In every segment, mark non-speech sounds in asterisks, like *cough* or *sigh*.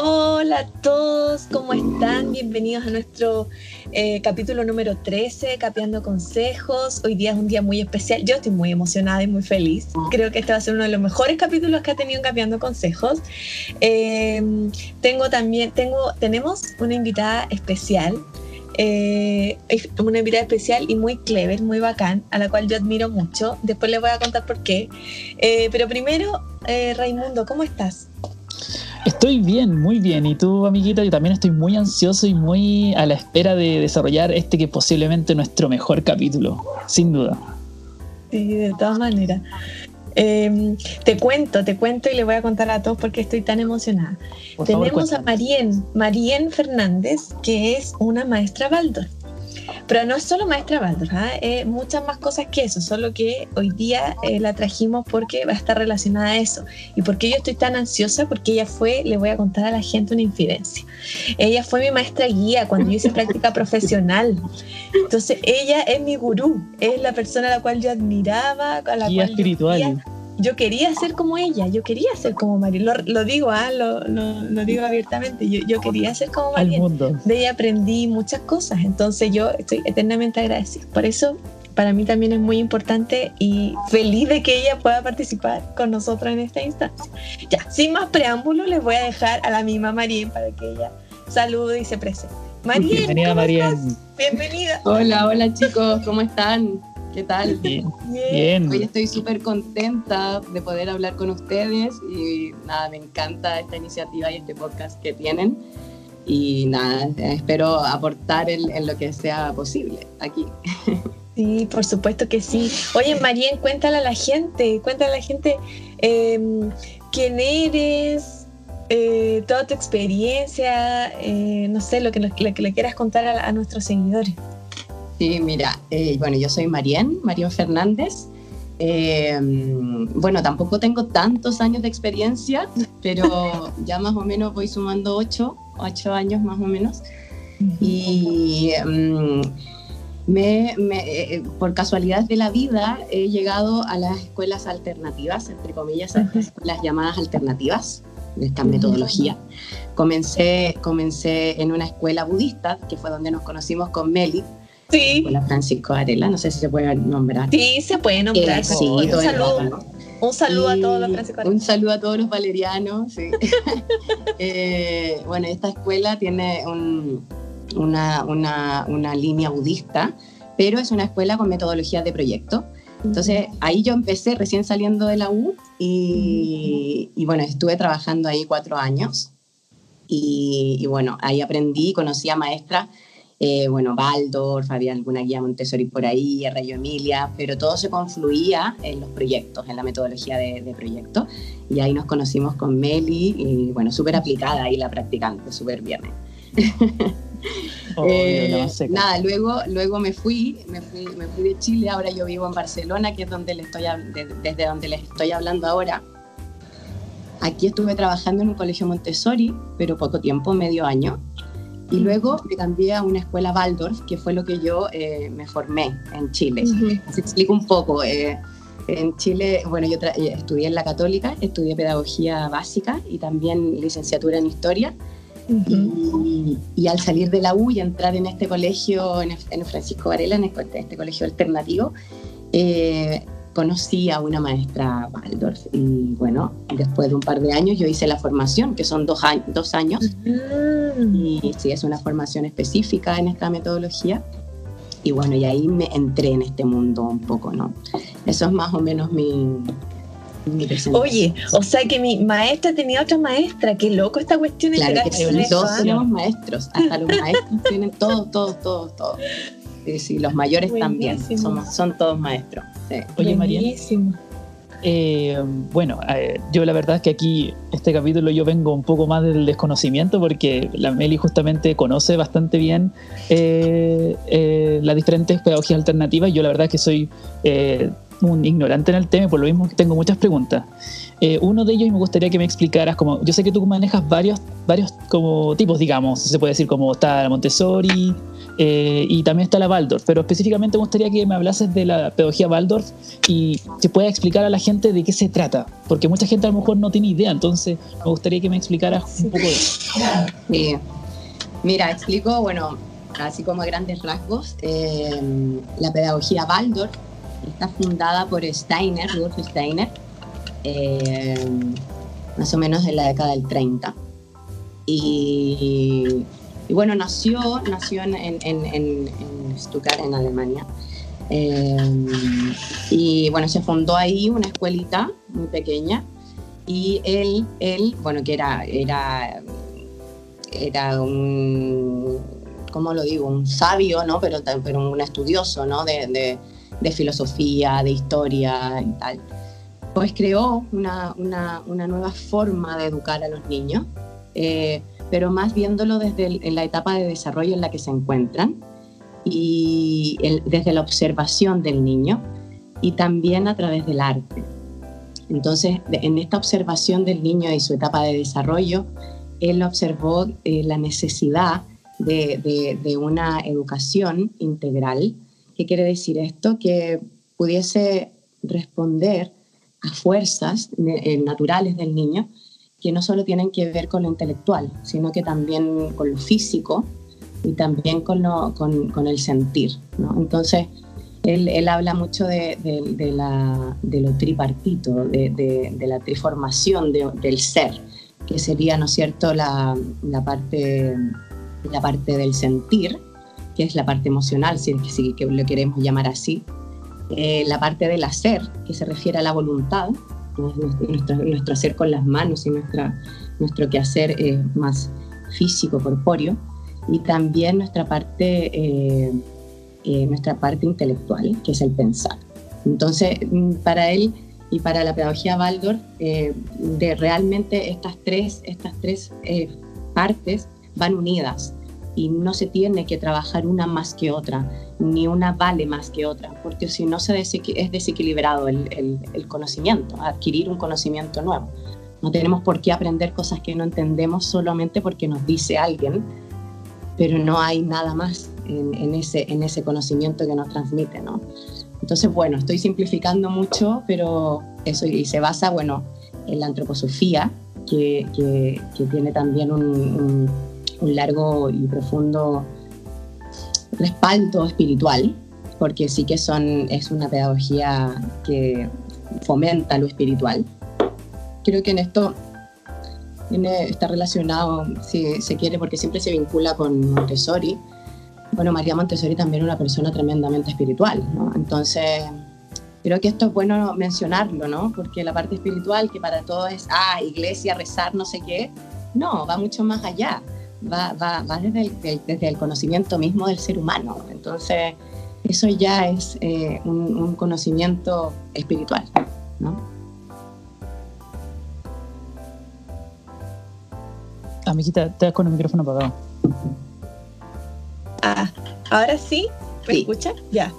Hola a todos, ¿cómo están? Bienvenidos a nuestro eh, capítulo número 13, Capeando Consejos. Hoy día es un día muy especial. Yo estoy muy emocionada y muy feliz. Creo que este va a ser uno de los mejores capítulos que ha tenido Capeando Consejos. Eh, tengo también, tengo, tenemos una invitada especial. Eh, una invitada especial y muy clever, muy bacán, a la cual yo admiro mucho. Después les voy a contar por qué. pero primero, Raimundo, ¿cómo estás? Estoy bien, muy bien. Y tú, amiguita, yo también estoy muy ansioso y muy a la espera de desarrollar este que es posiblemente nuestro mejor capítulo, sin duda. Sí, de todas maneras. Em, te cuento, te cuento y le voy a contar a todos porque estoy tan emocionada. Tenemos a Marien, Marien Fernández, que es una maestra Baldor. Pero no es solo maestra Baldor, ¿ah? muchas más cosas que eso, solo que hoy día eh, la trajimos porque va a estar relacionada a eso. ¿Y por qué yo estoy tan ansiosa? Porque ella fue, le voy a contar a la gente una infidencia. Ella fue mi maestra guía cuando yo hice práctica profesional. Entonces ella es mi gurú, es la persona a la cual yo admiraba, a la guía espiritual yo quería ser como ella, yo quería ser como María, lo, digo, ¿ah? lo, lo, digo abiertamente, yo, yo, quería ser como María. De ella aprendí muchas cosas, entonces yo estoy eternamente agradecida. Por eso, para mí también es muy importante y feliz de que ella pueda participar con nosotros en esta instancia. Ya, sin más preámbulos, les voy a dejar a la misma María para que ella salude y se presente. María, bienvenida, María. Bienvenida. Hola, hola chicos, ¿cómo están? ¿Qué tal? *laughs* Bien. Hoy estoy súper contenta de poder hablar con ustedes y nada, me encanta esta iniciativa y este podcast que tienen. Y nada, espero aportar en, lo que sea posible aquí. *laughs* Sí, por supuesto que sí. Oye, María, cuéntale a la gente, cuéntale a la gente em, quién eres, eh, toda tu experiencia, eh, no sé, lo que, le quieras contar a nuestros seguidores. Sí, mira, eh, bueno, yo soy Marien, Marión Fernández. Eh, bueno, tampoco tengo tantos años de experiencia, pero *laughs* ya más o menos voy sumando ocho, ocho años más o menos. Y mm, me, eh, por casualidad de la vida he llegado a las escuelas alternativas, entre comillas, a las llamadas alternativas de esta metodología. Comencé, comencé en una escuela budista, que fue donde nos conocimos con Meli, Sí. Hola Francisco Arela, no sé si se puede nombrar. Sí, se puede nombrar. sí, un, saludo, un saludo a todos los Francisco Un saludo a todos los valerianos. Sí. *laughs* Eh, bueno, esta escuela tiene una, una, una, línea budista, pero es una escuela con metodología de proyecto. Entonces ahí yo empecé recién saliendo de la U y, y bueno, estuve trabajando ahí cuatro años. Y, y bueno, ahí aprendí, conocí a maestras eh, bueno, Baldor, había alguna guía Montessori por ahí, Rayo Emilia, pero todo se confluía en los proyectos, en la metodología de, de proyectos. Y ahí nos conocimos con Meli, y bueno, súper aplicada ahí la practicante, súper bien. *laughs* Eh, nada, luego, luego me fui, me fui, me fui de Chile, ahora yo vivo en Barcelona, que es donde le estoy, desde donde les estoy hablando ahora. Aquí estuve trabajando en un colegio Montessori, pero poco tiempo, medio año. Y luego me cambié a una escuela Waldorf, que fue lo que yo eh, me formé en Chile. Se explico un poco. Eh, en Chile, bueno, yo eh, estudié en la Católica, estudié pedagogía básica y también licenciatura en historia. y, al salir de la U y entrar en este colegio, en, en Francisco Varela, en este, este colegio alternativo, conocí a una maestra Waldorf y bueno, después de un par de años yo hice la formación, que son dos, años, dos años, y sí, es una formación específica en esta metodología. Y bueno, y ahí me entré en este mundo un poco, ¿no? Eso es más o menos mi, Oye, o sea que mi maestra tenía otra maestra, qué loco esta cuestión. Claro, que todos tenemos maestros, hasta los maestros tienen todos, todos, todos, todos. Sí, los mayores también, somos, son todos maestros. Oye, María. Eh, bueno, eh, yo la verdad es que aquí, este capítulo, yo vengo un poco más del desconocimiento porque la Meli justamente conoce bastante bien eh, las diferentes pedagogías alternativas. Yo la verdad es que soy un ignorante en el tema y por lo mismo tengo muchas preguntas. Uno de ellos me gustaría que me explicaras, como yo sé que tú manejas varios varios como tipos, digamos, se puede decir como está la Montessori eh, y también está la Waldorf, pero específicamente me gustaría que me hablases de la pedagogía Waldorf y que puedas explicar a la gente de qué se trata, porque mucha gente a lo mejor no tiene idea, entonces me gustaría que me explicaras un poco de eso. Sí. Mira, explico, bueno, así como a grandes rasgos, eh, la pedagogía Waldorf está fundada por Steiner, Rudolf Steiner, eh, más o menos en la década del 30. Y, bueno, nació, nació en, en, en, Stuttgart, en Alemania. Eh, y bueno, se fundó ahí una escuelita muy pequeña. Y él, él bueno, que era, era, era un, ¿cómo lo digo? Un sabio, ¿no? Pero, pero un estudioso, ¿no? De, de, de filosofía, de historia y tal pues creó una, una, una nueva forma de educar a los niños, eh, pero más viéndolo desde en la etapa de desarrollo en la que se encuentran y desde la observación del niño y también a través del arte. Entonces, en esta observación del niño y su etapa de desarrollo, él observó eh, la necesidad de, de, de, una educación integral. ¿Qué quiere decir esto? Que pudiese responder a fuerzas eh, naturales del niño que no solo tienen que ver con lo intelectual, sino que también con lo físico y también con, lo, con, el sentir. ¿no? Entonces, él, él, habla mucho de, de, la, de lo tripartito, de, la triformación del ser, que sería, ¿no es cierto?, la, la, parte, la parte del sentir, que es la parte emocional, si, si que lo queremos llamar así, eh, la parte del hacer, que se refiere a la voluntad, nuestro, nuestro, hacer con las manos y nuestra, nuestro quehacer eh, más físico, corpóreo, y también nuestra parte, eh, nuestra parte intelectual, que es el pensar. Entonces, mm, para él y para la pedagogía Waldorf, de realmente estas tres, estas tres partes van unidas y no se tiene que trabajar una más que otra, ni una vale más que otra, porque si no se es desequilibrado el, el, conocimiento, adquirir un conocimiento nuevo. No tenemos por qué aprender cosas que no entendemos solamente porque nos dice alguien, pero no hay nada más en, en ese, en ese conocimiento que nos transmite, ¿no? Entonces, bueno, estoy simplificando mucho, pero eso y se basa, bueno, en la antroposofía, que, que, que tiene también un, un un largo y profundo respaldo espiritual, porque sí que son, es una pedagogía que fomenta lo espiritual. Creo que en esto está relacionado, si se quiere, porque siempre se vincula con Montessori. Bueno, María Montessori también una persona tremendamente espiritual, ¿no? Entonces, creo que esto es bueno mencionarlo, ¿no? Porque la parte espiritual, que para todos es, ah, iglesia, rezar, no sé qué, no, va mucho más allá va, va, va desde, el, desde, el, conocimiento mismo del ser humano. Entonces, eso ya es eh, un, un, conocimiento espiritual, ¿no? Amiguita, estás con el micrófono apagado. Ah, ahora sí, ¿me sí. escucha? Ya.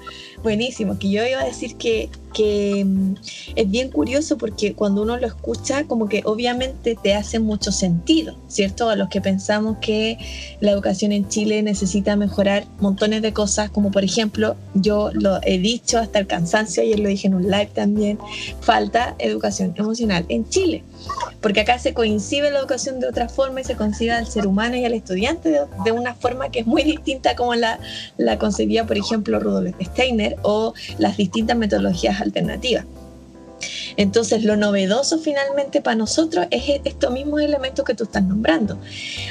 Buenísimo, que yo iba a decir que, que mm, es bien curioso porque cuando uno lo escucha, como que obviamente te hace mucho sentido, ¿cierto? A los que pensamos que la educación en Chile necesita mejorar montones de cosas, como por ejemplo, yo lo he dicho hasta el cansancio, ayer lo dije en un live también, falta educación emocional en Chile porque acá se coincide la educación de otra forma y se concibe al ser humano y al estudiante de, una forma que es muy distinta como la, la concebía, por ejemplo, Rudolf Steiner o las distintas metodologías alternativas. Entonces, lo novedoso finalmente para nosotros es estos mismos elementos que tú estás nombrando.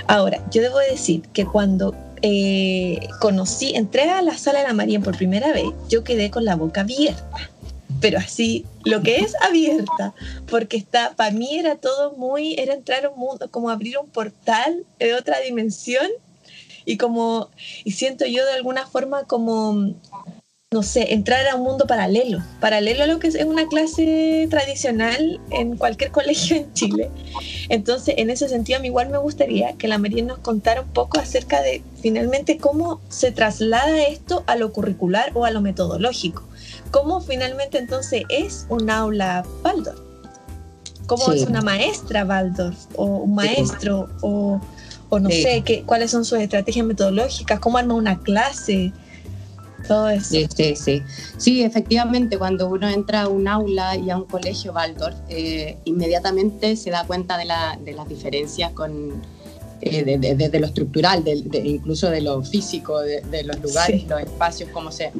Ahora, yo debo decir que cuando eh, conocí, entré a la sala de la María por primera vez, yo quedé con la boca abierta pero así, lo que es abierta, porque está, para mí era todo muy, era entrar un mundo, como abrir un portal de otra dimensión y como, y siento yo de alguna forma como, no sé, entrar a un mundo paralelo, paralelo a lo que es una clase tradicional en cualquier *laughs* colegio en Chile. Entonces, en ese sentido, a mí igual me gustaría que la María nos contara un poco acerca de finalmente cómo se traslada esto a lo curricular o a lo metodológico ¿Cómo finalmente entonces es un aula Baldor? cómo es una maestra Waldorf o un maestro o, o, no sé qué, cuáles son sus estrategias metodológicas, cómo arma una clase. Todo eso. Sí, sí, sí. Sí, efectivamente, cuando uno entra a un aula y a un colegio Waldorf, eh, inmediatamente se da cuenta de, la, de las diferencias con, desde eh, de, lo estructural, de, incluso de lo físico, de, los lugares, los espacios, cómo se,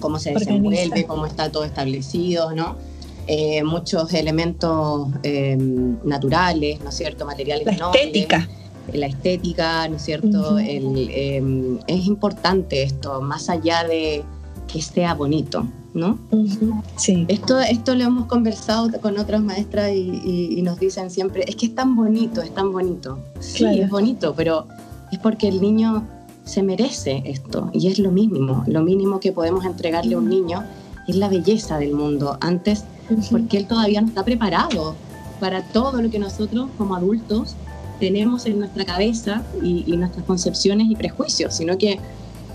cómo se desenvuelve, cómo está todo establecido, ¿no? Eh, muchos elementos eh, naturales, ¿no es cierto? Materiales La estética. La estética, ¿no es cierto? es importante esto, más allá de que sea bonito, ¿no? Sí. Esto, esto lo hemos conversado con otras maestras y, nos dicen siempre, es que es tan bonito, es tan bonito. Sí, es bonito, pero es porque el niño se merece esto y es lo mínimo, lo mínimo que podemos entregarle a un niño es la belleza del mundo antes, porque él todavía no está preparado para todo lo que nosotros como adultos tenemos en nuestra cabeza y, nuestras concepciones y prejuicios, sino que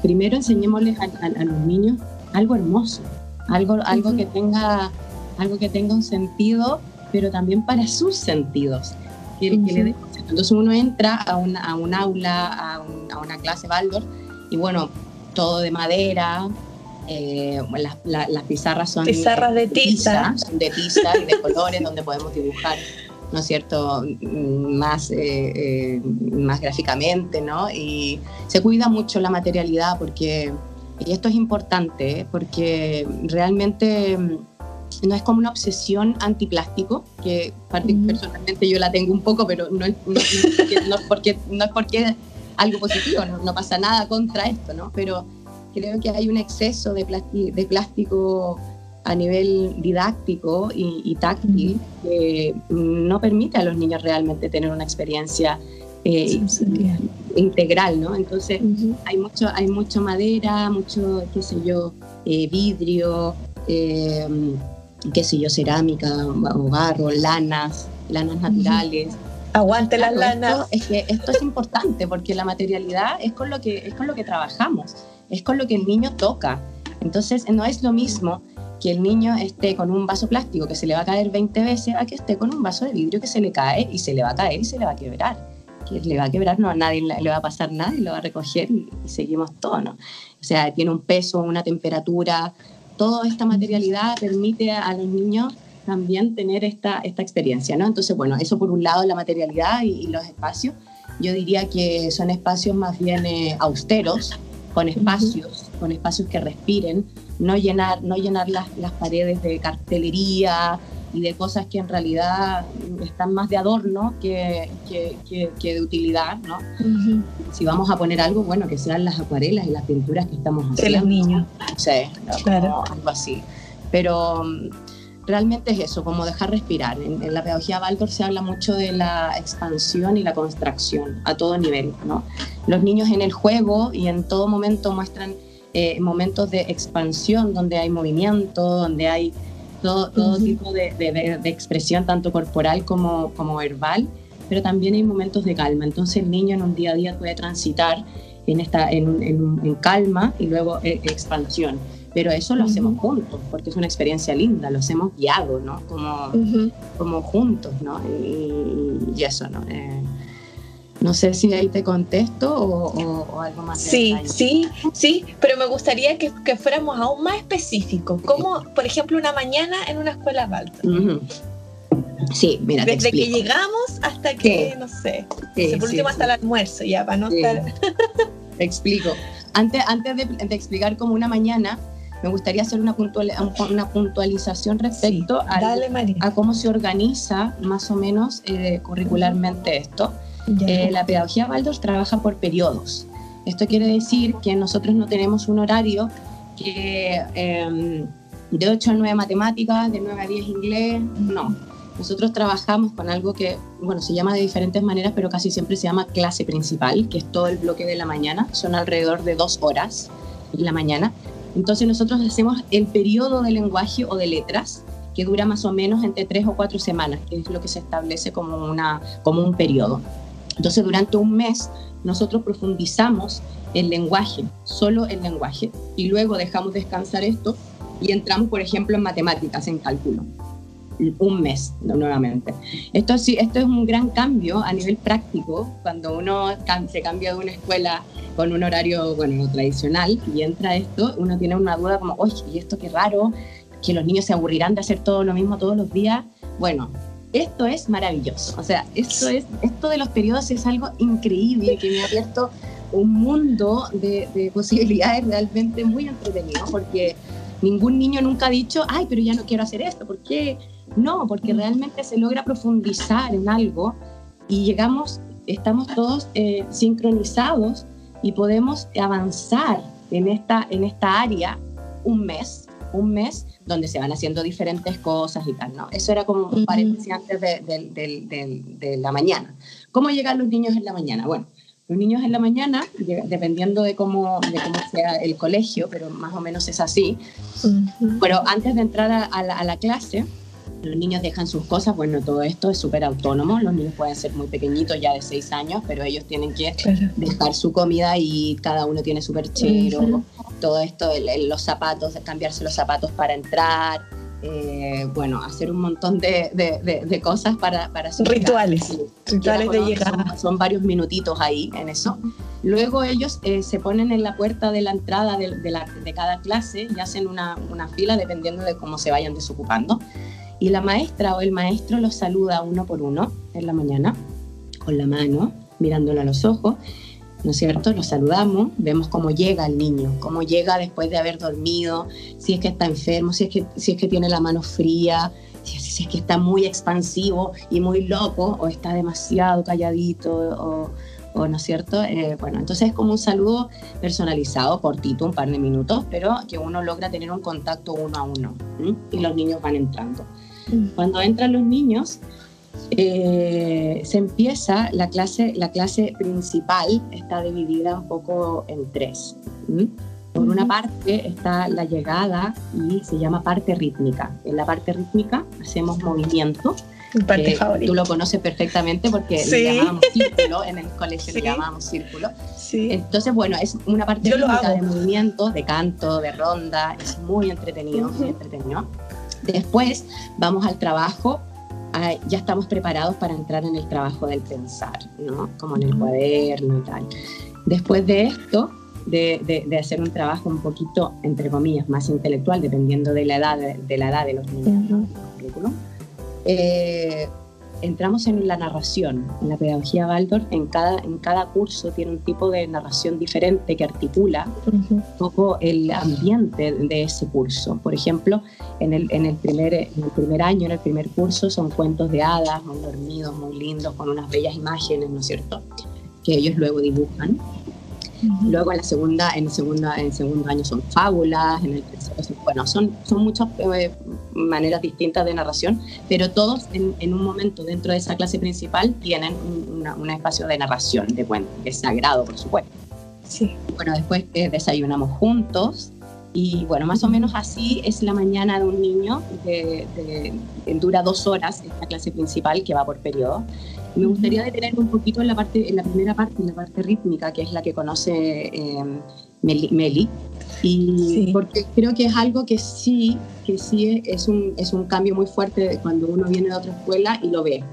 primero enseñémosles a los niños algo hermoso, algo, algo, que tenga, algo que tenga un sentido, pero también para sus sentidos. Entonces uno entra a, una, a un aula, a, una clase Waldorf, y bueno, todo de madera, eh, las, pizarras son pizarras de, tiza. de tiza y de colores donde podemos dibujar, ¿no es cierto?, más, eh, eh, más gráficamente, ¿no? Y se cuida mucho la materialidad porque y esto es importante porque realmente mm, no es como una obsesión antiplástico, que personalmente yo la tengo un poco, pero no es, porque, no es porque algo positivo, no, pasa nada contra esto, ¿no? Pero creo que hay un exceso de, de plástico a nivel didáctico y, táctil que no permite a los niños realmente tener una experiencia eh, integral, ¿no? Entonces hay mucho, hay mucho madera, mucho, qué sé yo, eh, vidrio, eh, qué sé yo, cerámica, o barro, lanas, lanas naturales. Aguante las lanas. es que esto es importante porque la materialidad es con lo que es con lo que trabajamos, es con lo que el niño toca. Entonces no es lo mismo que el niño esté con un vaso plástico que se le va a caer 20 veces a que esté con un vaso de vidrio que se le cae y se le va a caer y se le va a quebrar que le va a quebrar, no a nadie le va a pasar nada y lo va a recoger y, seguimos todo, ¿no? O sea, tiene un peso, una temperatura, toda esta materialidad permite a, los niños también tener esta, esta experiencia, ¿no? Entonces, bueno, eso por un lado, la materialidad y, los espacios. Yo diría que son espacios más bien eh, austeros, con espacios, con espacios que respiren, no llenar, no llenar las, las paredes de cartelería, y de cosas que en realidad están más de adorno que, que, que, de utilidad, ¿no? Si vamos a poner algo, bueno, que sean las acuarelas y las pinturas que estamos haciendo. De los niños. Sí, claro. algo así. Pero mm, realmente es eso, como dejar respirar. En, la pedagogía Waldorf se habla mucho de la expansión y la contracción a todo nivel, ¿no? Los niños en el juego y en todo momento muestran eh, momentos de expansión donde hay movimiento, donde hay todo, todo tipo de, de, expresión, tanto corporal como, como verbal, pero también hay momentos de calma. Entonces el niño en un día a día puede transitar en, esta, en, en, calma y luego eh, expansión. Pero eso lo hacemos juntos, porque es una experiencia linda, lo hacemos guiado, ¿no? Como, como juntos, ¿no? Y, y eso, ¿no? Eh, no sé si ahí te contesto o, algo más. Sí, sí, sí, pero me gustaría que, fuéramos aún más específicos, como por ejemplo una mañana en una escuela balta. Sí, mira. Desde que llegamos hasta que, no sé, por último hasta el almuerzo, ya, para no estar... te explico. Antes, antes de, explicar como una mañana, me gustaría hacer una, una puntualización respecto a cómo se organiza más o menos eh, curricularmente esto. Eh, la pedagogía Waldorf trabaja por periodos. Esto quiere decir que nosotros no tenemos un horario que em, de 8 a 9 matemáticas, de 9 a 10 inglés, no. Nosotros trabajamos con algo que, bueno, se llama de diferentes maneras, pero casi siempre se llama clase principal, que es todo el bloque de la mañana. Son alrededor de dos horas en la mañana. Entonces nosotros hacemos el periodo de lenguaje o de letras, que dura más o menos entre tres o cuatro semanas, que es lo que se establece como, una, como un periodo. Entonces, durante un mes nosotros profundizamos el lenguaje, solo el lenguaje, y luego dejamos descansar esto y entramos, por ejemplo, en matemáticas, en cálculo. Un mes nuevamente. Esto, sí, esto es un gran cambio a nivel práctico, cuando uno se cambia de una escuela con un horario bueno, tradicional y entra esto, uno tiene una duda como, oye, ¿y esto qué raro? ¿Que los niños se aburrirán de hacer todo lo mismo todos los días? Bueno, esto es maravilloso. O sea, esto, es, esto de los periodos es algo increíble que me ha abierto un mundo de, de posibilidades realmente muy entretenido, porque ningún niño nunca ha dicho, ay, pero ya no quiero hacer esto. ¿Por qué? No, porque realmente se logra profundizar en algo y llegamos, estamos todos eh, sincronizados y podemos avanzar en esta, en esta área un mes, un mes donde se van haciendo diferentes cosas y tal, ¿no? Eso era como un paréntesis antes de, de, de, la mañana. ¿Cómo llegan los niños en la mañana? Bueno, los niños en la mañana, dependiendo de cómo, de cómo sea el colegio, pero más o menos es así, pero antes de entrar a, la, a la clase, los niños dejan sus cosas, bueno, todo esto es súper autónomo, los niños pueden ser muy pequeñitos, ya de seis años, pero ellos tienen que dejar su comida y cada uno tiene su perchero, todo esto, los zapatos, cambiarse los zapatos para entrar, eh, bueno, hacer un montón de, de, cosas para, para Rituales, rituales de llegada. Son, varios minutitos ahí en eso. Luego ellos eh, se ponen en la puerta de la entrada de, la, de cada clase y hacen una, una fila dependiendo de cómo se vayan desocupando. Y la maestra o el maestro los saluda uno por uno en la mañana, con la mano, mirándolo a los ojos, ¿no es cierto? Los saludamos, vemos cómo llega el niño, cómo llega después de haber dormido, si es que está enfermo, si es que, si es que tiene la mano fría, si, es que está muy expansivo y muy loco, o está demasiado calladito, o, o ¿no es cierto? Eh, bueno, entonces es como un saludo personalizado, cortito, un par de minutos, pero que uno logra tener un contacto uno a uno, y los niños van entrando. Cuando entran los niños, eh, se empieza la clase, la clase principal está dividida un poco en tres. Por una parte está la llegada y se llama parte rítmica. En la parte rítmica hacemos movimiento. parte favorita. Tú lo conoces perfectamente porque lo llamábamos círculo, en el colegio lo llamábamos círculo. Entonces, bueno, es una parte rítmica de movimiento, de canto, de ronda, es muy entretenido, muy entretenido. Después vamos al trabajo, ah, ya estamos preparados para entrar en el trabajo del pensar, ¿no? Como en el cuaderno y tal. Después de esto, de, de, hacer un trabajo un poquito, entre comillas, más intelectual, dependiendo de la edad de, la edad de los niños, entramos en la narración. En la pedagogía Waldorf, en cada, en cada curso tiene un tipo de narración diferente que articula un poco el ambiente de ese curso. Por ejemplo, en el, en, el primer, en el primer año, en el primer curso, son cuentos de hadas, muy dormidos, muy lindos, con unas bellas imágenes, ¿no es cierto?, que ellos luego dibujan. Luego en la segunda, en segunda, en segundo año son fábulas, en el tercero, bueno, son, son muchas eh, maneras distintas de narración, pero todos en, un momento dentro de esa clase principal tienen un, espacio de narración de cuento, que es sagrado, por supuesto. Sí. Bueno, después eh, desayunamos juntos y bueno, más o menos así es la mañana de un niño, de, dura dos horas esta clase principal que va por periodo. Me gustaría detenerme un poquito en la, parte, en la primera parte, en la parte rítmica, que es la que conoce eh, Meli, y porque creo que es algo que sí, que sí es un, es un cambio muy fuerte cuando uno viene de otra escuela y lo ve,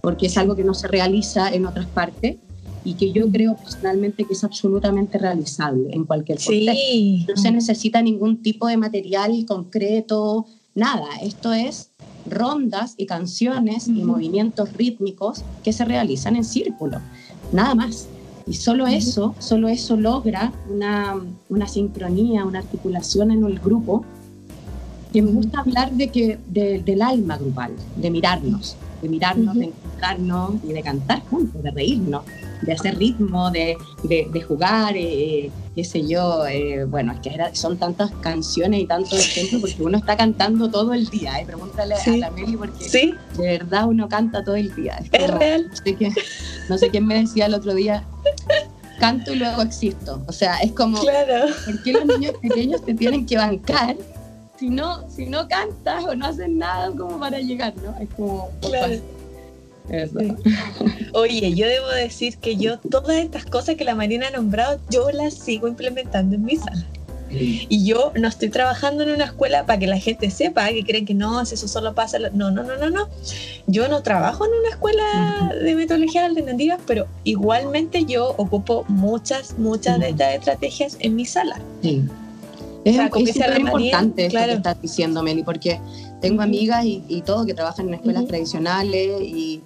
porque es algo que no se realiza en otras partes y que yo creo personalmente que es absolutamente realizable en cualquier contexto. Sí. No se necesita ningún tipo de material concreto, nada. Esto es rondas y canciones y movimientos rítmicos que se realizan en círculo, nada más. Y solo eso, solo eso logra una, una sincronía, una articulación en el grupo que me gusta hablar de que, del alma grupal, de mirarnos, de mirarnos, de encontrarnos y de cantar juntos, de reírnos, de hacer ritmo, de, de, jugar, eh, qué sé yo. Eh, bueno, es que son tantas canciones y tantos ejemplos porque uno está cantando todo el día. Eh. Pregúntale a la Meli porque de verdad uno canta todo el día. Es, real. No sé, quién, no sé quién me decía el otro día, canto y luego existo. O sea, es como, claro. ¿por qué los niños pequeños te tienen que bancar si no, si no cantas o no haces nada como para llegar, ¿no? Es como... Claro. Oye, yo debo decir que yo todas estas cosas que la Marina ha nombrado, yo las sigo implementando en mi sala. Y yo no estoy trabajando en una escuela para que la gente sepa que creen que no, si eso solo pasa. No, no, no, no, no. Yo no trabajo en una escuela de metodologías alternativas, pero igualmente yo ocupo muchas, muchas de estas estrategias en mi sala. Sí. Es, importante esto que estás diciendo, Meli, porque tengo amigas y, todo que trabajan en escuelas tradicionales y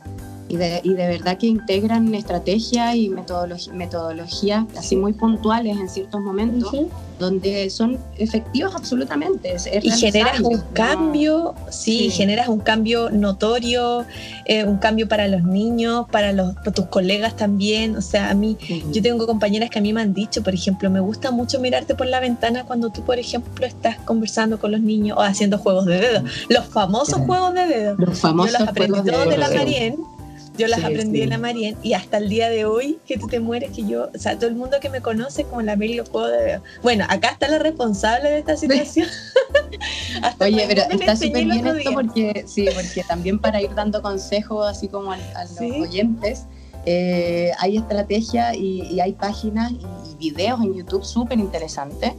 y de, y de verdad que integran estrategias y metodologías así muy puntuales en ciertos momentos, donde son efectivos absolutamente. y generas un cambio, sí, generas un cambio notorio, eh, un cambio para los niños, para, los, tus colegas también. O sea, a mí, yo tengo compañeras que a mí me han dicho, por ejemplo, me gusta mucho mirarte por la ventana cuando tú, por ejemplo, estás conversando con los niños o haciendo juegos de dedo. Los famosos juegos de dedo. Los famosos Yo los aprendí todos de, de la Marien yo las aprendí en la Marien y hasta el día de hoy que tú te mueres, que yo, o sea, todo el mundo que me conoce como la Meli juego de... Bueno, acá está la responsable de esta situación. *laughs* Oye, pero está súper bien esto porque, sí, porque también para ir dando consejos así como a, los oyentes, eh, hay estrategias y, hay páginas y, y videos en YouTube súper interesantes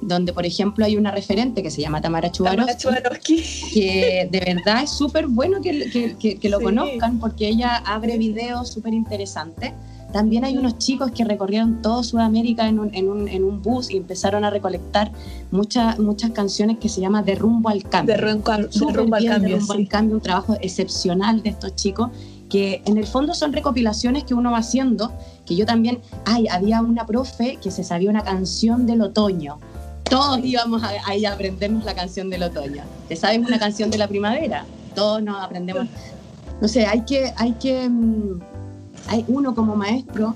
donde por ejemplo hay una referente que se llama Tamara Chubarovsky, que de verdad es súper bueno que, que, lo conozcan porque ella abre videos súper interesantes. También hay unos chicos que recorrieron toda Sudamérica en un, en un, en un bus y empezaron a recolectar muchas muchas canciones que se llama De rumbo al cambio. De rumbo, al cambio. De rumbo al cambio, un trabajo excepcional de estos chicos que en el fondo son recopilaciones que uno va haciendo, que yo también, ay, había una profe que se sabía una canción del otoño, todos íbamos a, ir a aprendernos la canción del otoño. ¿Te sabes una canción de la primavera? Todos nos aprendemos. No sé, hay que, hay que, mm, hay uno como maestro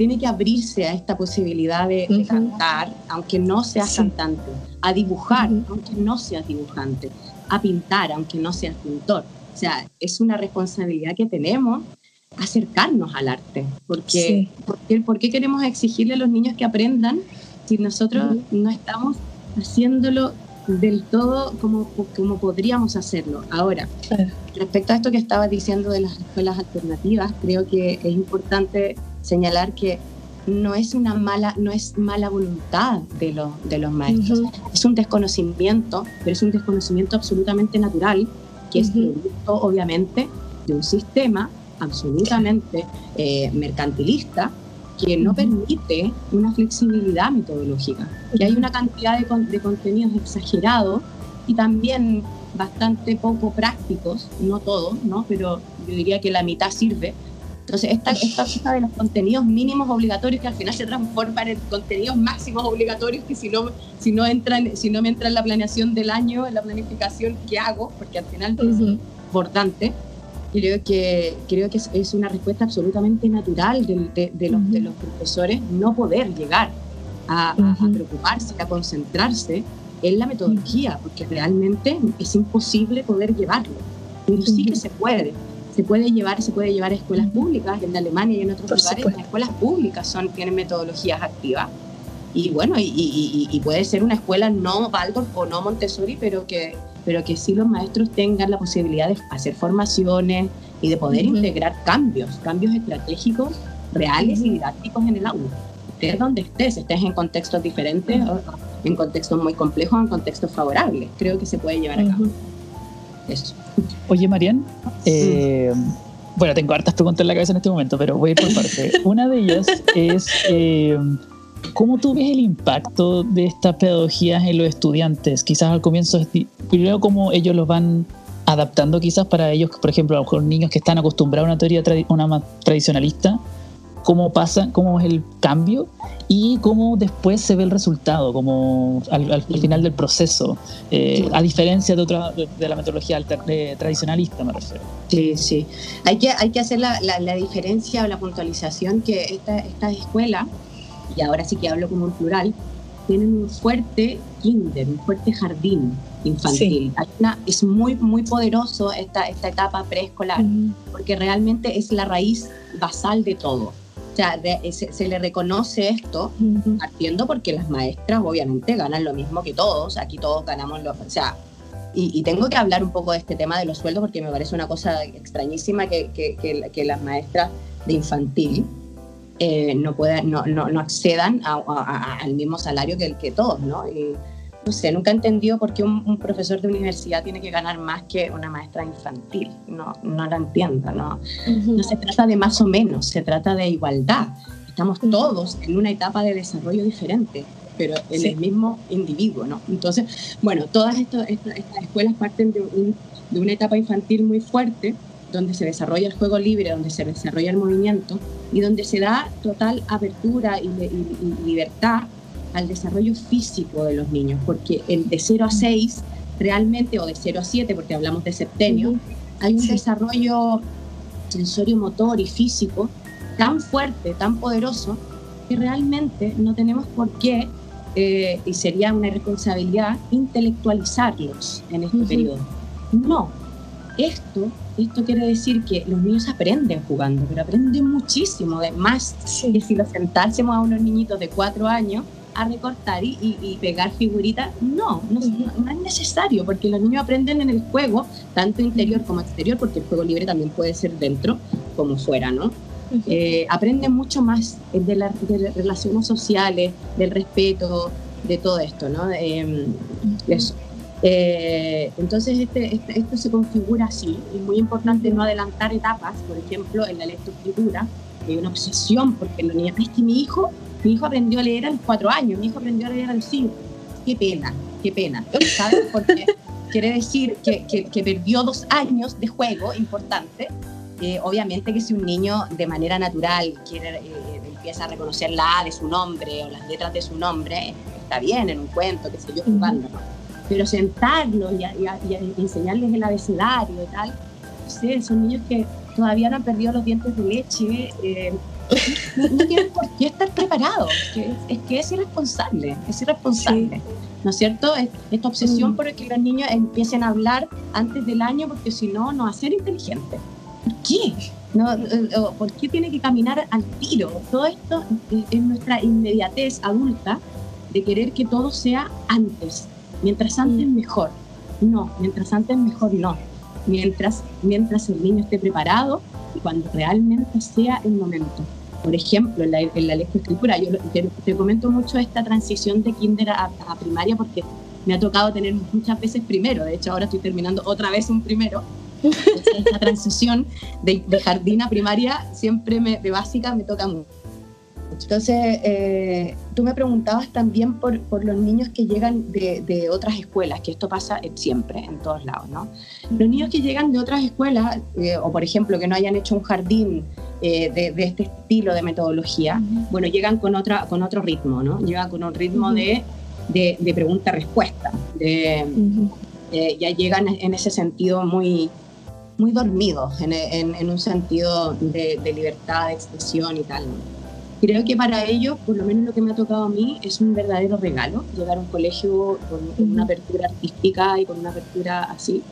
tiene que abrirse a esta posibilidad de, cantar, aunque no seas cantante, a dibujar, aunque no seas dibujante, a pintar, aunque no seas pintor. O sea, es una responsabilidad que tenemos acercarnos al arte, porque, porque ¿por qué queremos exigirle a los niños que aprendan si nosotros no estamos haciéndolo del todo como, como podríamos hacerlo. Ahora, respecto a esto que estaba diciendo de las escuelas alternativas, creo que es importante señalar que no es una mala, no es mala voluntad de, los de los maestros, es un desconocimiento, pero es un desconocimiento absolutamente natural, que es producto obviamente de un sistema absolutamente eh, mercantilista que no permite una flexibilidad metodológica, que hay una cantidad de, de contenidos exagerados y también bastante poco prácticos, no todos, ¿no? pero yo diría que la mitad sirve. Entonces, esta, esta cosa de los contenidos mínimos obligatorios que al final se transforman en contenidos máximos obligatorios que si no, si no, entran, si no me entra en la planeación del año, en la planificación que hago, porque al final es importante, creo que, creo que es, una respuesta absolutamente natural de, de, los, de, los, profesores no poder llegar a, preocuparse, a concentrarse en la metodología, porque realmente es imposible poder llevarlo. Pero sí que se puede. Se puede llevar, se puede llevar a escuelas públicas, en Alemania y en otros lugares, las escuelas públicas son, tienen metodologías activas. Y bueno, y, y, y puede ser una escuela no Waldorf o no Montessori, pero que pero que sí los maestros tengan la posibilidad de hacer formaciones y de poder integrar cambios, cambios estratégicos reales y didácticos en el aula. Estés donde estés, estés en contextos diferentes, en contextos muy complejos, en contextos favorables. Creo que se puede llevar a cabo. Eso. Oye, Marian, eh, bueno, tengo hartas preguntas en la cabeza en este momento, pero voy a ir por parte. *laughs* Una de ellas es... Eh, ¿Cómo tú ves el impacto de estas pedagogías en los estudiantes? Quizás al comienzo, primero cómo ellos los van adaptando quizás para ellos, por ejemplo, a los niños que están acostumbrados a una teoría una tradicionalista, cómo pasa, cómo es el cambio y cómo después se ve el resultado, como al, final del proceso, eh, a diferencia de otra de, la metodología tradicionalista, me refiero. Sí, sí. Hay que, hay que hacer la, la, diferencia o la puntualización que esta, esta escuela y ahora sí que hablo como en plural, tienen un fuerte kinder, un fuerte jardín infantil. es muy, muy poderoso esta, esta etapa preescolar, porque realmente es la raíz basal de todo. O sea, se, le reconoce esto partiendo porque las maestras obviamente ganan lo mismo que todos, aquí todos ganamos lo, o sea, y, tengo que hablar un poco de este tema de los sueldos porque me parece una cosa extrañísima que, que, que, que las maestras de infantil eh, no, no, no, accedan al mismo salario que, el que todos, ¿no? Y, no sé, nunca he entendido por qué un, profesor de universidad tiene que ganar más que una maestra infantil. No, no lo entiendo, ¿no? No se trata de más o menos, se trata de igualdad. Estamos todos en una etapa de desarrollo diferente, pero en el mismo individuo, ¿no? Entonces, bueno, todas estas, estas escuelas parten de, de una etapa infantil muy fuerte, donde se desarrolla el juego libre, donde se desarrolla el movimiento y donde se da total apertura y, libertad al desarrollo físico de los niños, porque el de 0 a 6 realmente, o de 0 a 7, porque hablamos de septenio, hay un desarrollo sensorio-motor y físico tan fuerte, tan poderoso, que realmente no tenemos por qué, eh, y sería una irresponsabilidad, intelectualizarlos en este periodo. No, esto esto quiere decir que los niños aprenden jugando, pero aprenden muchísimo, de más que si los sentásemos a unos niñitos de cuatro años a recortar y, pegar figuritas, no, no, es necesario, porque los niños aprenden en el juego, tanto interior como exterior, porque el juego libre también puede ser dentro como fuera, ¿no? Eh, aprenden mucho más de, las relaciones sociales, del respeto, de todo esto, ¿no? Eh, eso. Eh, entonces este, este, esto se configura así. Es muy importante no adelantar etapas. Por ejemplo, en la lectoescritura hay una obsesión porque los niños, es que mi hijo, mi hijo aprendió a leer a los cuatro años, mi hijo aprendió a leer a los cinco. Qué pena, qué pena. ¿Sabes? Porque *laughs* quiere decir que, que, perdió dos años de juego importante. Eh, obviamente que si un niño de manera natural quiere, eh, empieza a reconocer la A de su nombre o las letras de su nombre, está bien en un cuento, qué sé yo, jugando, ¿no? Pero sentarlos y, enseñarles el abecedario y tal, no sé, son niños que todavía no han perdido los dientes de leche, eh, no, tienen por qué estar preparados, es, que es irresponsable, es irresponsable. ¿No es cierto? Esta obsesión mm. por que los niños empiecen a hablar antes del año porque si no, no va a ser inteligente. ¿Por qué? No, eh, ¿Por qué tiene que caminar al tiro? Todo esto es nuestra inmediatez adulta de querer que todo sea antes, Mientras antes mm. mejor. No, mientras antes mejor no. Mientras, mientras el niño esté preparado y cuando realmente sea el momento. Por ejemplo, en la, en la lectoescritura, yo te, comento mucho esta transición de kinder a, primaria porque me ha tocado tener muchas veces primero. De hecho, ahora estoy terminando otra vez un primero. *laughs* esta transición de, jardín a primaria siempre me, de básica me toca mucho. Entonces, eh, tú me preguntabas también por, por los niños que llegan de, de, otras escuelas, que esto pasa siempre, en todos lados, ¿no? Los niños que llegan de otras escuelas, eh, o por ejemplo, que no hayan hecho un jardín eh, de, de, este estilo de metodología, bueno, llegan con, otra, con otro ritmo, ¿no? Llegan con un ritmo de, de pregunta-respuesta. ya llegan en ese sentido muy, muy dormidos, en, en, en un sentido de, libertad de expresión y tal. Creo que para ellos, por lo menos lo que me ha tocado a mí, es un verdadero regalo llegar a un colegio con, una apertura artística y con una apertura así,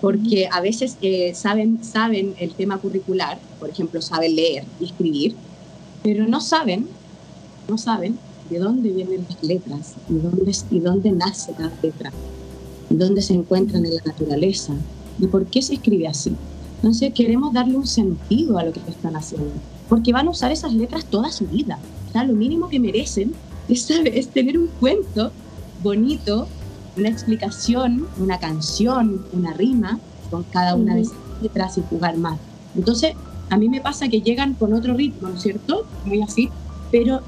porque a veces eh, saben, saben el tema curricular, por ejemplo, saben leer y escribir, pero no saben, no saben de dónde vienen las letras y dónde, y dónde nace cada letra, y dónde se encuentran en la naturaleza y por qué se escribe así. Entonces queremos darle un sentido a lo que están haciendo porque van a usar esas letras toda su vida. O sea, lo mínimo que merecen es, es tener un cuento bonito, una explicación, una canción, una rima con cada una de esas letras y jugar más. Entonces, a mí me pasa que llegan con otro ritmo, ¿no es cierto? Muy así, pero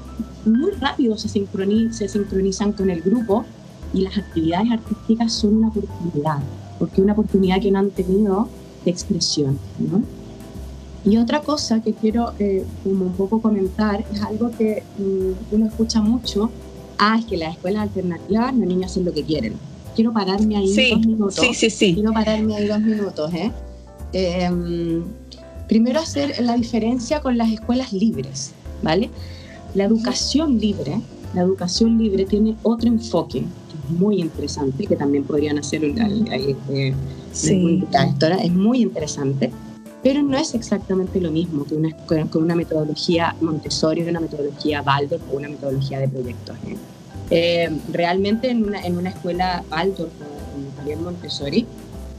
muy rápido se, se sincronizan con el grupo y las actividades artísticas son una oportunidad, porque una oportunidad que no han tenido de expresión, ¿no? Y otra cosa que quiero eh, como un poco comentar es algo que mm, uno escucha mucho, ah, es que las escuelas alternativas los niños hacen lo que quieren. Quiero pararme ahí dos minutos. Sí, sí, sí. Quiero pararme ahí dos minutos. ¿eh? Em, primero hacer la diferencia con las escuelas libres, ¿vale? La educación libre, la educación libre tiene otro enfoque que es muy interesante, que también podrían hacer ahí, eh, sí. es muy interesante pero no es exactamente lo mismo que una, con una metodología Montessori, una metodología Waldorf o una metodología de proyectos. ¿eh? Eh, realmente en una, en una escuela Waldorf o también Montessori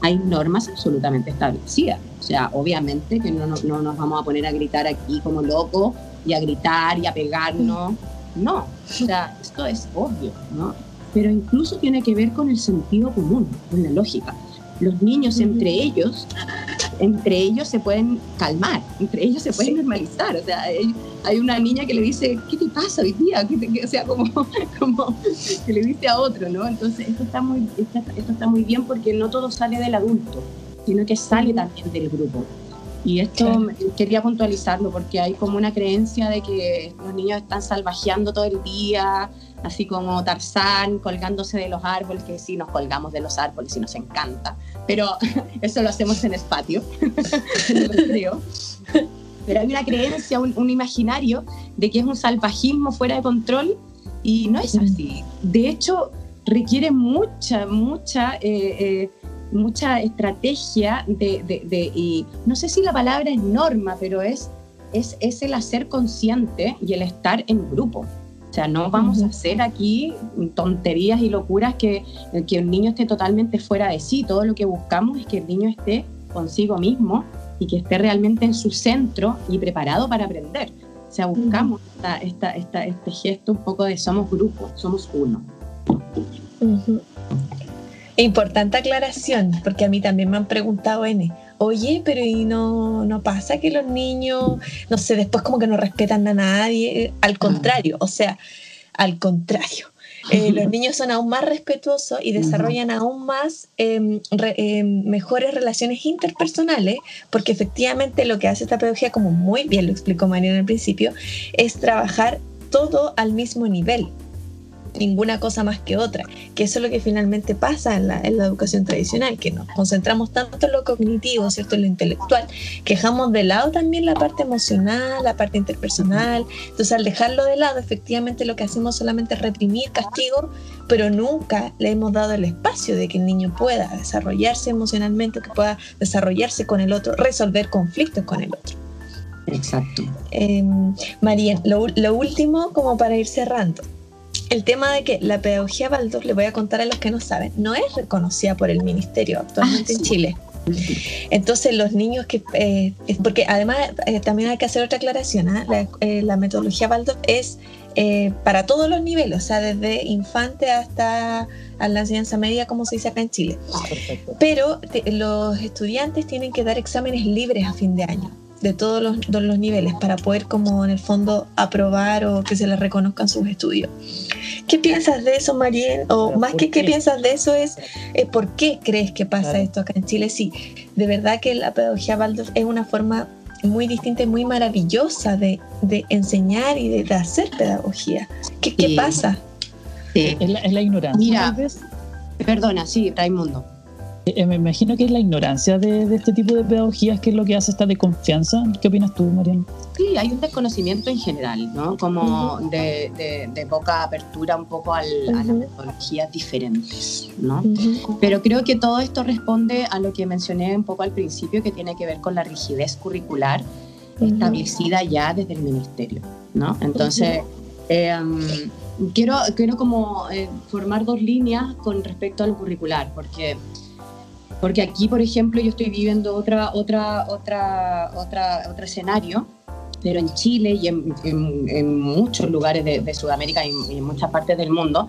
hay normas absolutamente establecidas. O sea, obviamente que no, no, nos vamos a poner a gritar aquí como locos y a gritar y a pegarnos. No, o sea, esto es obvio, ¿no? Pero incluso tiene que ver con el sentido común, con la lógica. Los niños entre ellos entre ellos se pueden calmar, entre ellos se pueden normalizar. O sea, hay, una niña que le dice, ¿qué te pasa hoy día? o sea, como, *laughs* como que le dice a otro, ¿no? Entonces, esto está, muy, esto, está muy bien porque no todo sale del adulto, sino que sale también del grupo. Y esto quería puntualizarlo porque hay como una creencia de que los niños están salvajeando todo el día, así como Tarzán colgándose de los árboles, que sí nos colgamos de los árboles y nos encanta, pero *laughs* eso lo hacemos en el patio, *laughs* creo. Pero hay una creencia, un, imaginario de que es un salvajismo fuera de control y no es así. De hecho, requiere mucha, mucha, eh, eh, mucha estrategia de, no sé si la palabra es norma, pero es, es, es el hacer consciente y el estar en grupo. O sea, no vamos a hacer aquí tonterías y locuras que, que un niño esté totalmente fuera de sí. Todo lo que buscamos es que el niño esté consigo mismo y que esté realmente en su centro y preparado para aprender. O sea, buscamos esta, esta, este gesto un poco de somos grupo, somos uno. Importante aclaración, porque a mí también me han preguntado N oye, pero ¿y no, no pasa que los niños, no sé, después como que no respetan a nadie? Al ah. contrario, o sea, al contrario. Eh, los *laughs* niños son aún más respetuosos y desarrollan aún más em, em, mejores relaciones interpersonales, porque efectivamente lo que hace esta pedagogía, como muy bien lo explicó María en el principio, es trabajar todo al mismo nivel ninguna cosa más que otra, que eso es lo que finalmente pasa en la, educación tradicional, que nos concentramos tanto en lo cognitivo, ¿cierto? en lo intelectual, que dejamos de lado también la parte emocional, la parte interpersonal, entonces al dejarlo de lado, efectivamente lo que hacemos solamente es reprimir castigo, pero nunca le hemos dado el espacio de que el niño pueda desarrollarse emocionalmente, que pueda desarrollarse con el otro, resolver conflictos con el otro. Exacto. Eh, María, lo, lo último como para ir cerrando el tema de que la pedagogía Waldorf, le voy a contar a los que no saben, no es reconocida por el ministerio actualmente en ah, Chile. Entonces los niños que, eh, porque además eh, también hay que hacer otra aclaración, ¿ah? eh, la, metodología Waldorf es para todos los niveles, o sea, desde infante hasta a la enseñanza media, como se dice acá en Chile. Ah, Pero los estudiantes tienen que dar exámenes libres a fin de año de todos los, los, niveles para poder como en el fondo aprobar o que se les reconozcan sus estudios. ¿Qué piensas de eso, Marien? O más que qué piensas de eso es eh, por qué crees que pasa esto acá en Chile. Sí, de verdad que la pedagogía Waldorf es una forma muy distinta y muy maravillosa de, de enseñar y de, hacer pedagogía. ¿Qué, qué pasa? Sí. ¿Es, la, la ignorancia. Mira, perdona, sí, Raimundo. Eh, me imagino que es la ignorancia de, este tipo de pedagogías que es lo que hace esta desconfianza. ¿Qué opinas tú, Mariana? Sí, hay un desconocimiento en general, ¿no? Como de, poca apertura un poco a las metodologías diferentes, ¿no? Pero creo que todo esto responde a lo que mencioné un poco al principio, que tiene que ver con la rigidez curricular establecida ya desde el ministerio, ¿no? Entonces, em, quiero, quiero como eh, formar dos líneas con respecto a lo curricular, porque porque aquí, por ejemplo, yo estoy viviendo otra, otra, otra, otra, otro escenario, pero en Chile y en, muchos lugares de, Sudamérica y, en muchas partes del mundo,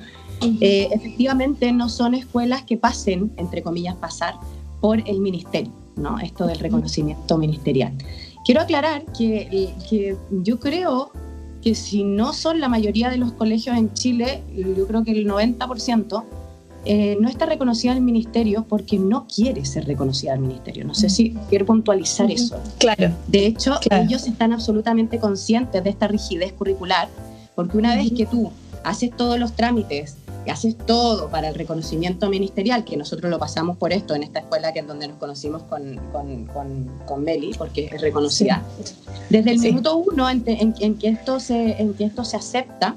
eh, efectivamente no son escuelas que pasen, entre comillas, pasar por el ministerio, ¿no? Esto del reconocimiento ministerial. Quiero aclarar que, que yo creo que si no son la mayoría de los colegios en Chile, yo creo que el 90%, eh, no está reconocida el ministerio porque no quiere ser reconocida el ministerio. No sé si quiero puntualizar eso. Claro. De hecho, ellos están absolutamente conscientes de esta rigidez curricular, porque una vez que tú haces todos los trámites, y haces todo para el reconocimiento ministerial, que nosotros lo pasamos por esto en esta escuela que es donde nos conocimos con, con, con, Meli, porque es reconocida. Desde el minuto uno en, en, que esto se, en que esto se acepta,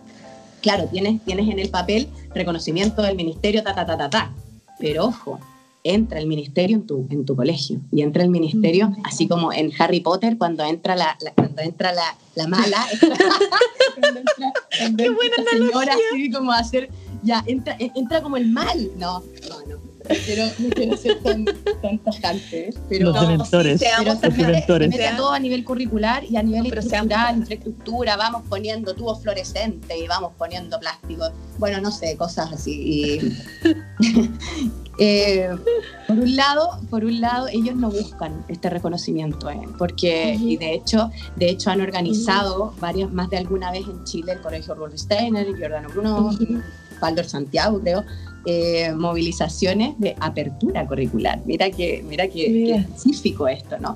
claro, tienes, tienes en el papel reconocimiento del ministerio, ta, ta, ta, ta, ta. Pero ojo, entra el ministerio en tu, en tu colegio. Y entra el ministerio, así como en Harry Potter, cuando entra la, cuando entra la, la mala, *laughs* cuando entra, Qué buena señora así como hacer, ya, entra, entra como el mal. No, no, no pero no quiero ser tan, tan tajante. Pero, los dementores. Sí, se, mete todo a nivel curricular y a nivel estructural, infraestructura, vamos poniendo tubos fluorescentes y vamos poniendo plástico. Bueno, no sé, cosas así. *laughs* Eh, por un lado, por un lado, ellos no buscan este reconocimiento, ¿eh? porque y de hecho, de hecho han organizado varias, más de alguna vez en Chile el Colegio Rudolf Steiner, Giordano Bruno, Valdor Santiago, creo, eh, movilizaciones de apertura curricular. Mira que, mira que, específico esto, ¿no?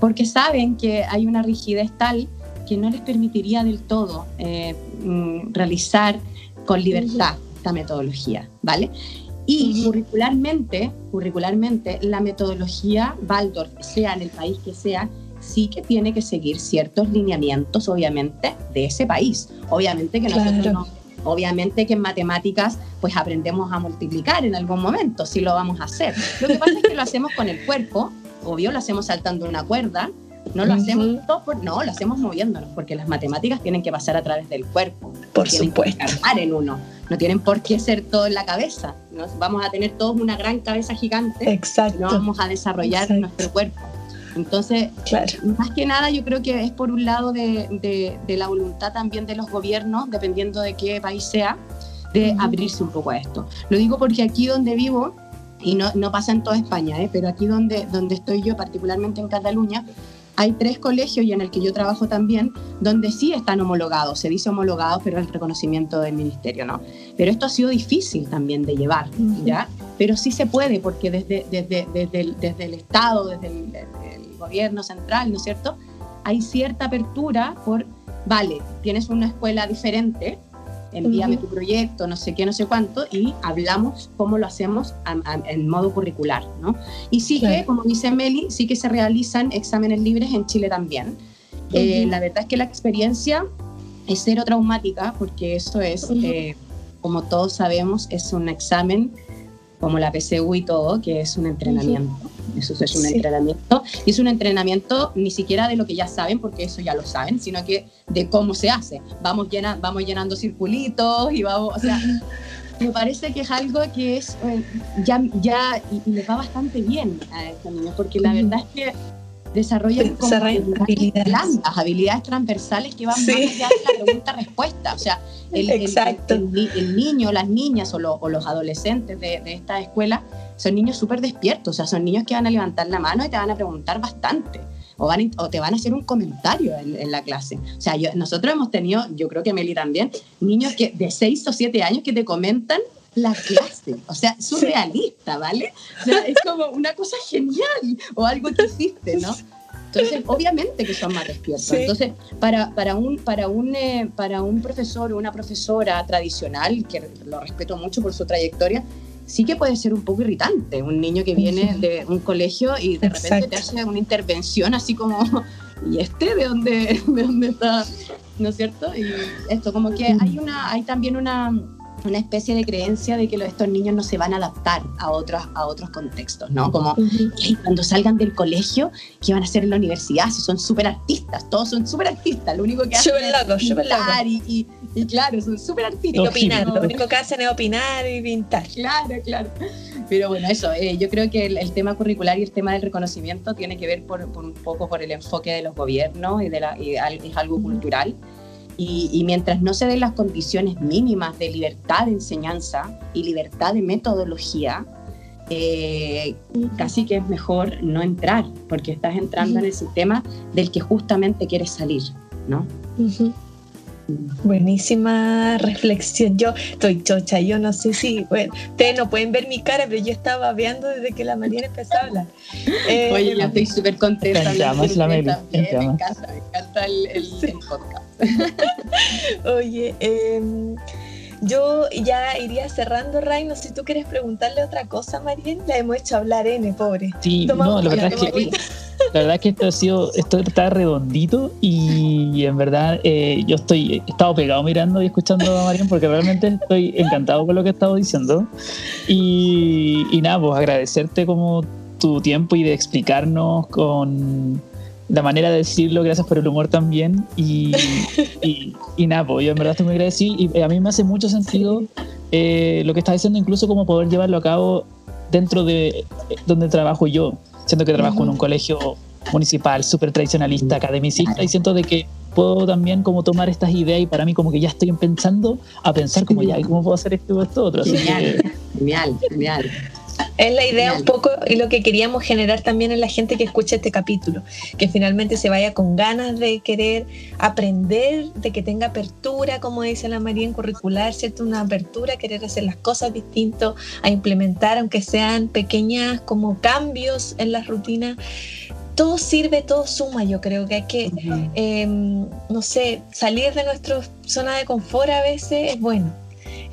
porque saben que hay una rigidez tal que no les permitiría del todo mm, realizar con libertad esta metodología, ¿vale? Y curricularmente, curricularmente, la metodología Waldorf, sea en el país que sea, sí que tiene que seguir ciertos lineamientos, obviamente, de ese país. Obviamente que nosotros no, obviamente que en matemáticas pues aprendemos a multiplicar en algún momento, sí lo vamos a hacer. Lo que pasa es que lo hacemos con el cuerpo, obvio, lo hacemos saltando una cuerda, no lo hacemos no, lo hacemos moviéndonos, porque las matemáticas tienen que pasar a través del cuerpo. Por supuesto. Que en uno. No tienen por qué ser todo en la cabeza. ¿no? Vamos a tener todos una gran cabeza gigante. Exacto. No vamos a desarrollar nuestro cuerpo. Entonces, más que nada, yo creo que es por un lado de, la voluntad también de los gobiernos, dependiendo de qué país sea, de abrirse un poco a esto. Lo digo porque aquí donde vivo, y no, no pasa en toda España, ¿eh? pero aquí donde, donde estoy yo, particularmente en Cataluña, hay tres colegios y en el que yo trabajo también, donde sí están homologados, se dice homologados, pero el reconocimiento del ministerio, ¿no? Pero esto ha sido difícil también de llevar, ¿ya? Pero sí se puede, porque desde, desde, desde, el, desde el Estado, desde el, el, gobierno central, ¿no es cierto? Hay cierta apertura por, vale, tienes una escuela diferente, envíame tu proyecto, no sé qué, no sé cuánto, y hablamos cómo lo hacemos en modo curricular, ¿no? Y sí que, como dice Meli, sí que se realizan exámenes libres en Chile también. Eh, la verdad es que la experiencia es cero traumática, porque eso es, eh, como todos sabemos, es un examen como la PCU y todo, que es un entrenamiento. Eso es un entrenamiento. Y es un entrenamiento ni siquiera de lo que ya saben, porque eso ya lo saben, sino que de cómo se hace. Vamos, llena, vamos llenando circulitos y vamos, o sea, *laughs* me parece que es algo que es eh, ya, ya y, les va bastante bien a estos niños, porque la verdad es que desarrollan como habilidades. habilidades transversales que van más allá de la pregunta-respuesta. *laughs* O sea, el, el, niño, las niñas o, o los adolescentes de, de esta escuela son niños súper despiertos, o sea, son niños que van a levantar la mano y te van a preguntar bastante. O, van, o te van a hacer un comentario en, la clase. O sea, yo, nosotros hemos tenido, yo creo que Meli también, niños que de 6 o 7 años que te comentan la clase. O sea, surrealista, ¿vale? O sea, es como una cosa genial o algo que hiciste, ¿no? Entonces, obviamente que son más despiertos. Entonces, para, para, un, para, un, eh, para un profesor o una profesora tradicional, que lo respeto mucho por su trayectoria, sí que puede ser un poco irritante. Un niño que viene de un colegio y de repente te hace una intervención así como, ¿y este de dónde, *laughs* de dónde está? ¿No es cierto? Y esto, como que hay, una, hay también una una especie de creencia de que estos niños no se van a adaptar a otros, a otros contextos, ¿no? Como cuando salgan del colegio, ¿qué van a hacer en la universidad? Si son súper artistas, todos son súper artistas, lo único que hacen es pintar y, y, claro, son súper artistas. Y opinar, lo único que hacen es opinar y pintar. Claro, claro. Pero bueno, eso, eh, yo creo que el, tema curricular y el tema del reconocimiento tiene que ver por, por un poco por el enfoque de los gobiernos y, de la, y es algo cultural. Y, mientras no se den las condiciones mínimas de libertad de enseñanza y libertad de metodología, eh, casi que es mejor no entrar, porque estás entrando en el sistema del que justamente quieres salir, ¿no? Buenísima reflexión. Yo estoy chocha, yo no sé si, bueno, ustedes no pueden ver mi cara, pero yo estaba viendo desde que la Mariana empezó a hablar. Oye, eh, estoy súper contenta. Me encanta, me encanta el, el, podcast. *laughs* Oye, em, yo ya iría cerrando, Ray. No sé si tú quieres preguntarle otra cosa, Marien. La hemos hecho hablar N, pobre. Sí, no, la verdad, es que, la verdad es que esto ha sido, esto está redondito y, en verdad eh, yo estoy, he estado pegado mirando y escuchando a Marien porque realmente estoy encantado con lo que he estado diciendo. Y, y nada, pues agradecerte como tu tiempo y de explicarnos con la manera de decirlo, gracias por el humor también. Y, y, *laughs* nada, pues yo en verdad estoy muy agradecido y a mí me hace mucho sentido eh, lo que está diciendo, incluso como poder llevarlo a cabo dentro de eh, donde trabajo yo, siendo que trabajo en un colegio municipal súper tradicionalista, academicista, y siento de que puedo también como tomar estas ideas y para mí como que ya estoy pensando a pensar como ya, ¿cómo puedo hacer esto o esto otro? genial, genial, genial. Es la idea un poco y lo que queríamos generar también en la gente que escucha este capítulo, que finalmente se vaya con ganas de querer aprender, de que tenga apertura, como dice la María en curricular, ¿cierto? Una apertura, querer hacer las cosas distinto, a implementar, aunque sean pequeñas como cambios en las rutinas. Todo sirve, todo suma. Yo creo que hay que, em, no sé, salir de nuestra zona de confort a veces es bueno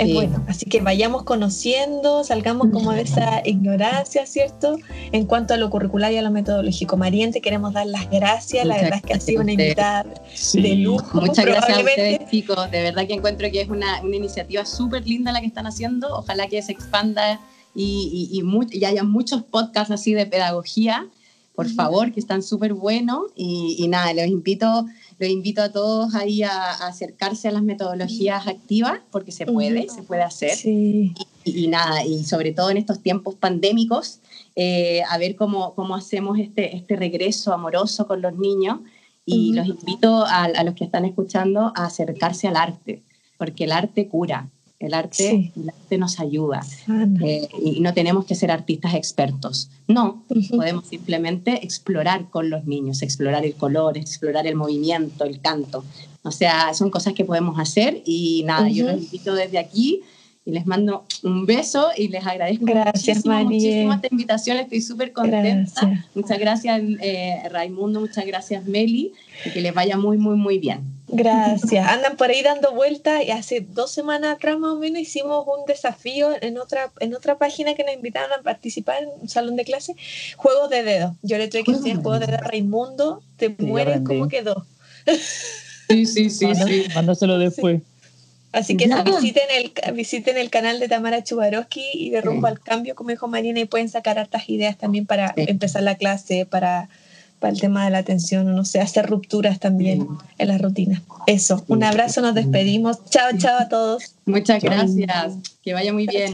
es bueno. Así que vayamos conociendo, salgamos como de esa ignorancia, ¿cierto? En cuanto a lo curricular y a lo metodológico. Mariente, queremos dar las gracias. la verdad es que ha sido una invitada de lujo. Muchas gracias a ustedes, chicos. De verdad que encuentro que es una, una iniciativa súper linda la que están haciendo. Ojalá que se expanda y, y, y, haya muchos podcasts así de pedagogía por favor, que están súper buenos. Y, y, nada, los invito los invito a todos ahí a, acercarse a las metodologías activas, porque se puede, se puede hacer. Y, nada, y sobre todo en estos tiempos pandémicos, eh, a ver cómo, cómo hacemos este, este regreso amoroso con los niños. Y los invito a, a los que están escuchando a acercarse al arte, porque el arte cura, el arte, el arte nos ayuda eh, y no tenemos que ser artistas expertos. No, podemos simplemente explorar con los niños, explorar el color, explorar el movimiento, el canto. O sea, son cosas que podemos hacer y nada, yo los invito desde aquí y les mando un beso y les agradezco gracias, muchísimo, esta invitación, estoy súper contenta. Muchas gracias eh, Raimundo, muchas gracias Meli y que les vaya muy, muy, muy bien. Gracias. *laughs* Andan por ahí dando vueltas y hace dos semanas atrás más o menos hicimos un desafío en otra, en otra página que nos invitaron a participar en un salón de clase, juegos de dedos. Yo le tuve que decir juegos de dedos a Raimundo, te mueres como quedó. Sí, sí, sí, sí. Mándaselo después. Así que visiten el, visiten el canal de Tamara Chubarovsky y de Rumbo al Cambio, como dijo Marina, y pueden sacar hartas ideas también para empezar la clase, para para el tema de la atención, no sé, hacer rupturas también en la rutina. Eso, un abrazo, nos despedimos. Chao, chao a todos. Muchas gracias, que vaya muy bien.